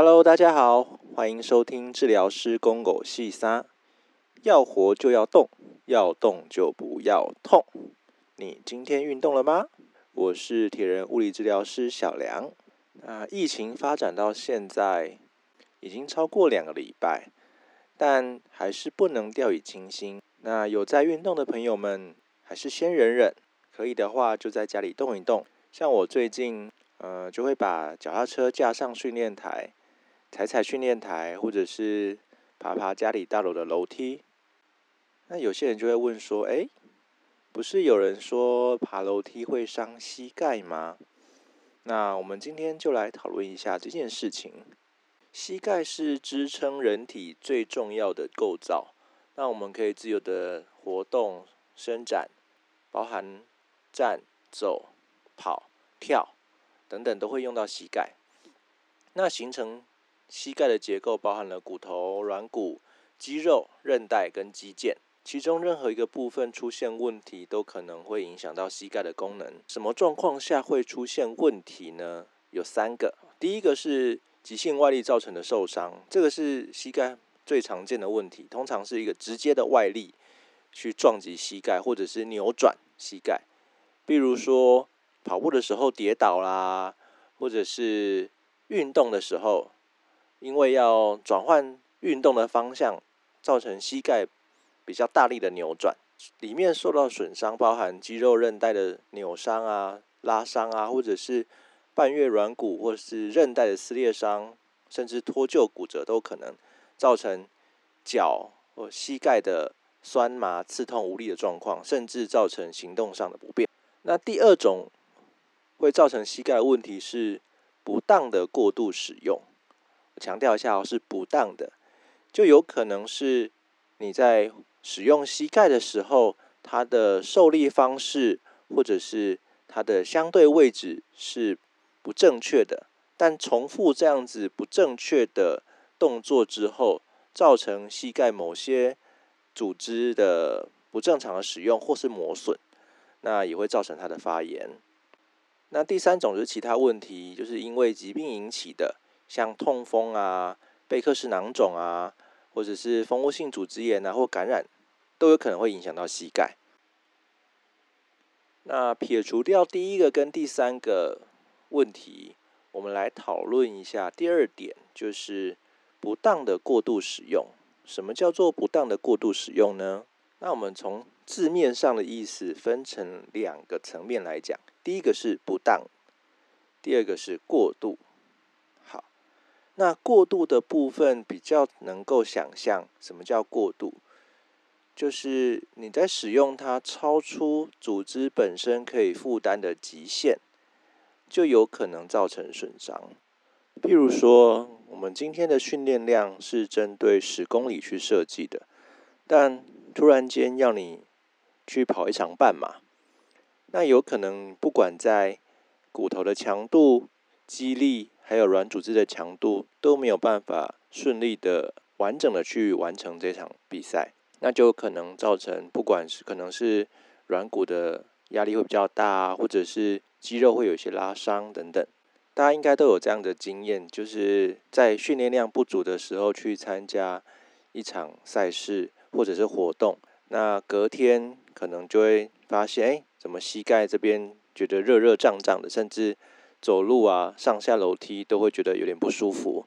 Hello，大家好，欢迎收听治疗师公狗细沙。要活就要动，要动就不要痛。你今天运动了吗？我是铁人物理治疗师小梁。那疫情发展到现在已经超过两个礼拜，但还是不能掉以轻心。那有在运动的朋友们，还是先忍忍，可以的话就在家里动一动。像我最近，呃，就会把脚踏车架上训练台，踩踩训练台，或者是爬爬家里大楼的楼梯。那有些人就会问说：“哎，不是有人说爬楼梯会伤膝盖吗？”那我们今天就来讨论一下这件事情。膝盖是支撑人体最重要的构造，那我们可以自由的活动、伸展，包含站、走、跑、跳等等，都会用到膝盖。那形成膝盖的结构包含了骨头、软骨、肌肉、韧带跟肌腱。其中任何一个部分出现问题，都可能会影响到膝盖的功能。什么状况下会出现问题呢？有三个。第一个是急性外力造成的受伤，这个是膝盖最常见的问题，通常是一个直接的外力去撞击膝盖，或者是扭转膝盖。比如说跑步的时候跌倒啦，或者是运动的时候，因为要转换运动的方向，造成膝盖。比较大力的扭转，里面受到损伤，包含肌肉韧带的扭伤啊、拉伤啊，或者是半月软骨或是韧带的撕裂伤，甚至脱臼骨折都可能造成脚或膝盖的酸麻、刺痛、无力的状况，甚至造成行动上的不便。那第二种会造成膝盖问题是不当的过度使用，强调一下哦，是不当的，就有可能是你在使用膝盖的时候，它的受力方式或者是它的相对位置是不正确的，但重复这样子不正确的动作之后，造成膝盖某些组织的不正常的使用或是磨损，那也会造成它的发炎。那第三种是其他问题，就是因为疾病引起的，像痛风啊、贝克氏囊肿啊。或者是蜂窝性组织炎啊，或感染，都有可能会影响到膝盖。那撇除掉第一个跟第三个问题，我们来讨论一下第二点，就是不当的过度使用。什么叫做不当的过度使用呢？那我们从字面上的意思分成两个层面来讲，第一个是不当，第二个是过度。那过度的部分比较能够想象，什么叫过度？就是你在使用它超出组织本身可以负担的极限，就有可能造成损伤。譬如说，我们今天的训练量是针对十公里去设计的，但突然间要你去跑一场半马，那有可能不管在骨头的强度、肌力。还有软组织的强度都没有办法顺利的完整的去完成这场比赛，那就可能造成不管是可能是软骨的压力会比较大，或者是肌肉会有一些拉伤等等。大家应该都有这样的经验，就是在训练量不足的时候去参加一场赛事或者是活动，那隔天可能就会发现，哎，怎么膝盖这边觉得热热胀胀的，甚至。走路啊，上下楼梯都会觉得有点不舒服，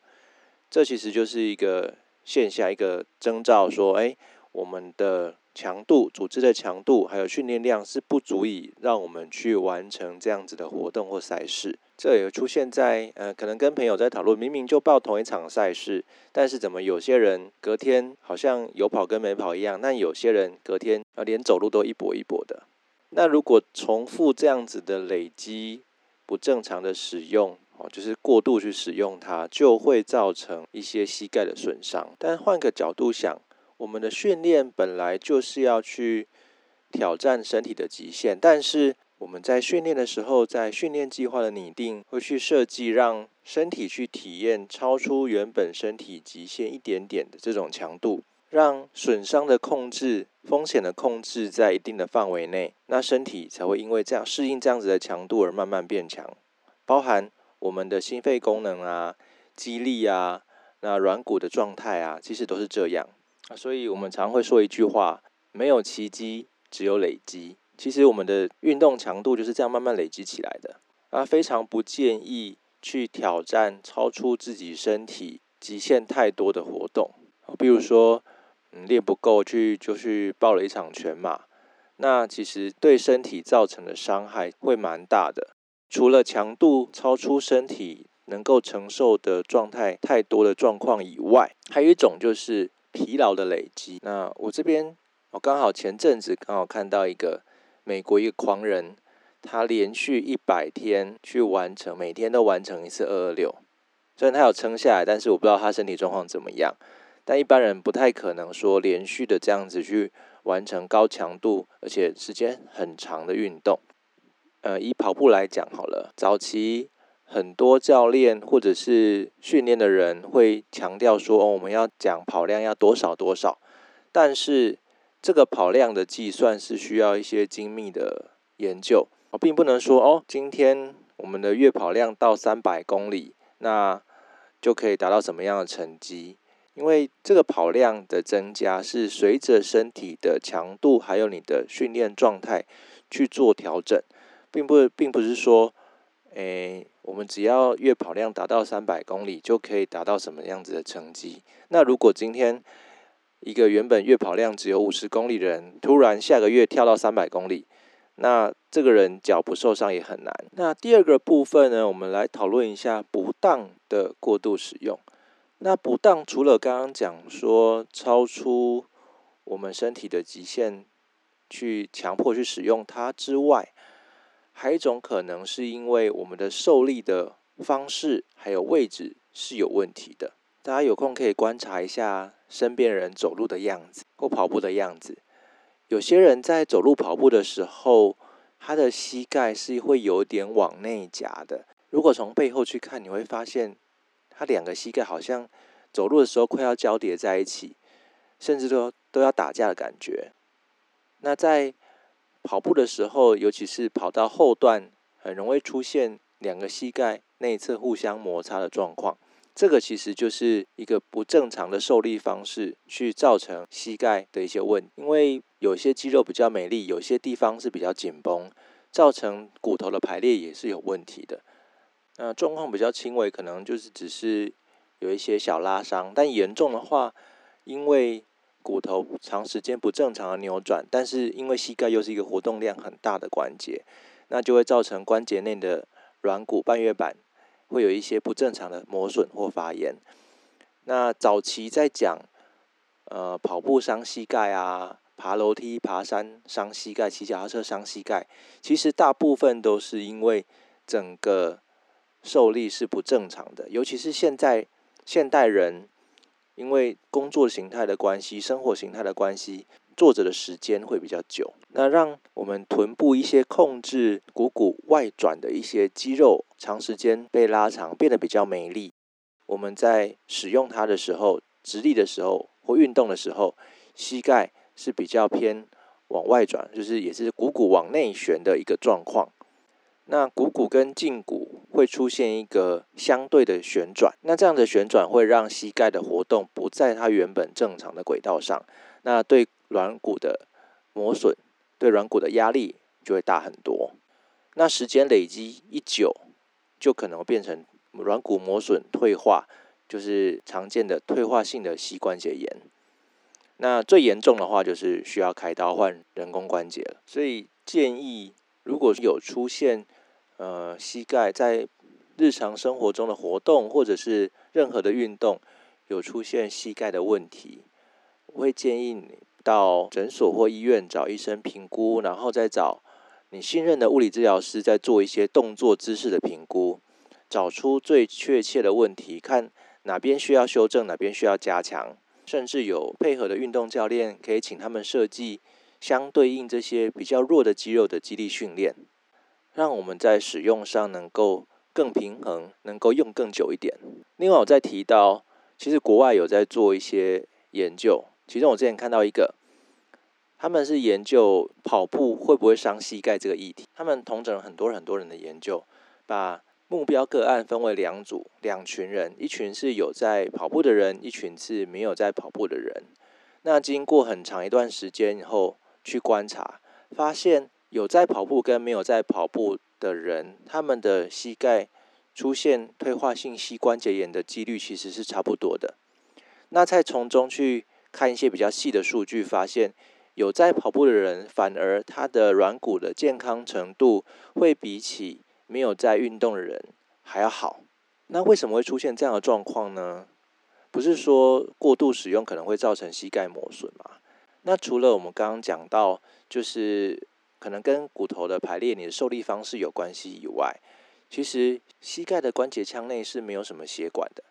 这其实就是一个现象，一个征兆，说，哎，我们的强度、组织的强度还有训练量是不足以让我们去完成这样子的活动或赛事。这也出现在，呃，可能跟朋友在讨论，明明就报同一场赛事，但是怎么有些人隔天好像有跑跟没跑一样，那有些人隔天啊连走路都一跛一跛的。那如果重复这样子的累积，不正常的使用哦，就是过度去使用它，就会造成一些膝盖的损伤。但换个角度想，我们的训练本来就是要去挑战身体的极限，但是我们在训练的时候，在训练计划的拟定，会去设计让身体去体验超出原本身体极限一点点的这种强度。让损伤的控制、风险的控制在一定的范围内，那身体才会因为这样适应这样子的强度而慢慢变强。包含我们的心肺功能啊、肌力啊，那软骨的状态啊，其实都是这样。所以我们常会说一句话：没有奇迹，只有累积。其实我们的运动强度就是这样慢慢累积起来的。啊，非常不建议去挑战超出自己身体极限太多的活动，比如说，嗯，练不够去就去报了一场全马，那其实对身体造成的伤害会蛮大的。除了强度超出身体能够承受的状态太多的状况以外，还有一种就是疲劳的累积。那我这边，我刚好前阵子刚好看到一个。美国一个狂人，他连续一百天去完成，每天都完成一次二二六。虽然他有撑下来，但是我不知道他身体状况怎么样。但一般人不太可能说连续的这样子去完成高强度而且时间很长的运动。呃，以跑步来讲好了，早期很多教练或者是训练的人会强调说，哦，我们要讲跑量要多少多少，但是。这个跑量的计算是需要一些精密的研究，并不能说哦，今天我们的月跑量到三百公里，那就可以达到什么样的成绩？因为这个跑量的增加是随着身体的强度还有你的训练状态去做调整，并不并不是说，诶，我们只要月跑量达到三百公里就可以达到什么样子的成绩？那如果今天一个原本月跑量只有五十公里的人，突然下个月跳到三百公里，那这个人脚不受伤也很难。那第二个部分呢，我们来讨论一下不当的过度使用。那不当除了刚刚讲说超出我们身体的极限去强迫去使用它之外，还有一种可能是因为我们的受力的方式还有位置是有问题的。大家有空可以观察一下身边人走路的样子或跑步的样子。有些人在走路跑步的时候，他的膝盖是会有点往内夹的。如果从背后去看，你会发现他两个膝盖好像走路的时候快要交叠在一起，甚至都都要打架的感觉。那在跑步的时候，尤其是跑到后段，很容易出现两个膝盖内侧互相摩擦的状况。这个其实就是一个不正常的受力方式，去造成膝盖的一些问。因为有些肌肉比较美丽，有些地方是比较紧绷，造成骨头的排列也是有问题的。那状况比较轻微，可能就是只是有一些小拉伤；但严重的话，因为骨头长时间不正常的扭转，但是因为膝盖又是一个活动量很大的关节，那就会造成关节内的软骨半月板。会有一些不正常的磨损或发炎。那早期在讲，呃，跑步伤膝盖啊，爬楼梯、爬山伤膝盖，骑脚踏车伤膝盖，其实大部分都是因为整个受力是不正常的。尤其是现在现代人，因为工作形态的关系、生活形态的关系。坐着的时间会比较久，那让我们臀部一些控制股骨外转的一些肌肉长时间被拉长，变得比较没力。我们在使用它的时候，直立的时候或运动的时候，膝盖是比较偏往外转，就是也是股骨往内旋的一个状况。那股骨跟胫骨会出现一个相对的旋转，那这样的旋转会让膝盖的活动不在它原本正常的轨道上，那对。软骨的磨损对软骨的压力就会大很多，那时间累积一久，就可能变成软骨磨损退化，就是常见的退化性的膝关节炎。那最严重的话，就是需要开刀换人工关节了。所以建议，如果有出现呃膝盖在日常生活中的活动或者是任何的运动有出现膝盖的问题，我会建议你。到诊所或医院找医生评估，然后再找你信任的物理治疗师，再做一些动作姿势的评估，找出最确切的问题，看哪边需要修正，哪边需要加强，甚至有配合的运动教练，可以请他们设计相对应这些比较弱的肌肉的肌力训练，让我们在使用上能够更平衡，能够用更久一点。另外，我再提到，其实国外有在做一些研究。其中我之前看到一个，他们是研究跑步会不会伤膝盖这个议题。他们同整了很多很多人的研究，把目标个案分为两组，两群人，一群是有在跑步的人，一群是没有在跑步的人。那经过很长一段时间以后，去观察，发现有在跑步跟没有在跑步的人，他们的膝盖出现退化性膝关节炎的几率其实是差不多的。那再从中去看一些比较细的数据，发现有在跑步的人，反而他的软骨的健康程度会比起没有在运动的人还要好。那为什么会出现这样的状况呢？不是说过度使用可能会造成膝盖磨损吗？那除了我们刚刚讲到，就是可能跟骨头的排列、你的受力方式有关系以外，其实膝盖的关节腔内是没有什么血管的，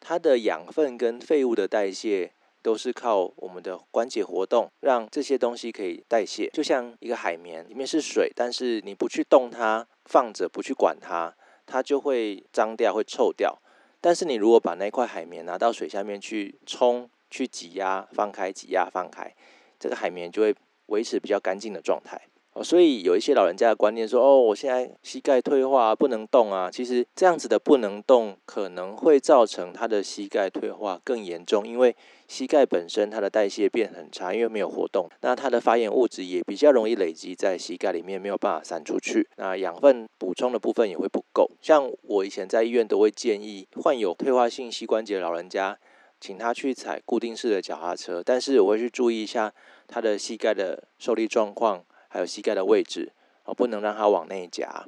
它的养分跟废物的代谢都是靠我们的关节活动让这些东西可以代谢。就像一个海绵里面是水，但是你不去动它，放着不去管它，它就会脏掉、会臭掉。但是你如果把那块海绵拿到水下面去冲、去挤压、放开、挤压、放开，这个海绵就会维持比较干净的状态。哦，所以有一些老人家的观念说：“哦，我现在膝盖退化，不能动啊。”其实这样子的不能动，可能会造成他的膝盖退化更严重，因为膝盖本身它的代谢变很差，因为没有活动，那它的发炎物质也比较容易累积在膝盖里面，没有办法散出去。那养分补充的部分也会不够。像我以前在医院都会建议患有退化性膝关节老人家，请他去踩固定式的脚踏车，但是我会去注意一下他的膝盖的受力状况。还有膝盖的位置哦，不能让它往内夹，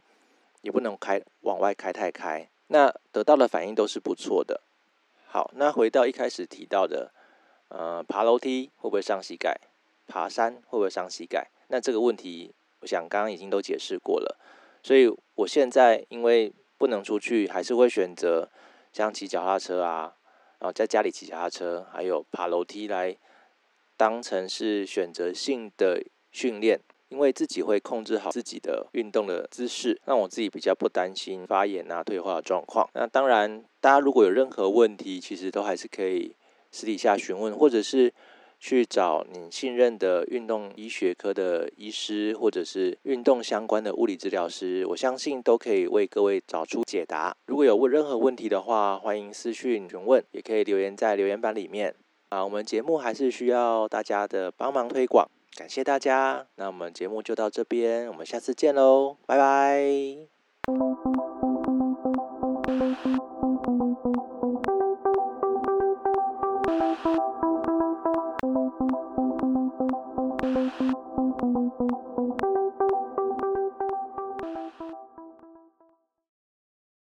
也不能开往外开太开。那得到的反应都是不错的。好，那回到一开始提到的，呃，爬楼梯会不会伤膝盖？爬山会不会伤膝盖？那这个问题，我想刚刚已经都解释过了。所以我现在因为不能出去，还是会选择像骑脚踏车啊，然后在家里骑脚踏车，还有爬楼梯来当成是选择性的训练。因为自己会控制好自己的运动的姿势，让我自己比较不担心发炎啊、退化的状况。那当然，大家如果有任何问题，其实都还是可以私底下询问，或者是去找你信任的运动医学科的医师，或者是运动相关的物理治疗师，我相信都可以为各位找出解答。如果有问任何问题的话，欢迎私讯询问，也可以留言在留言板里面。啊，我们节目还是需要大家的帮忙推广。感谢大家，那我们节目就到这边，我们下次见喽，拜拜。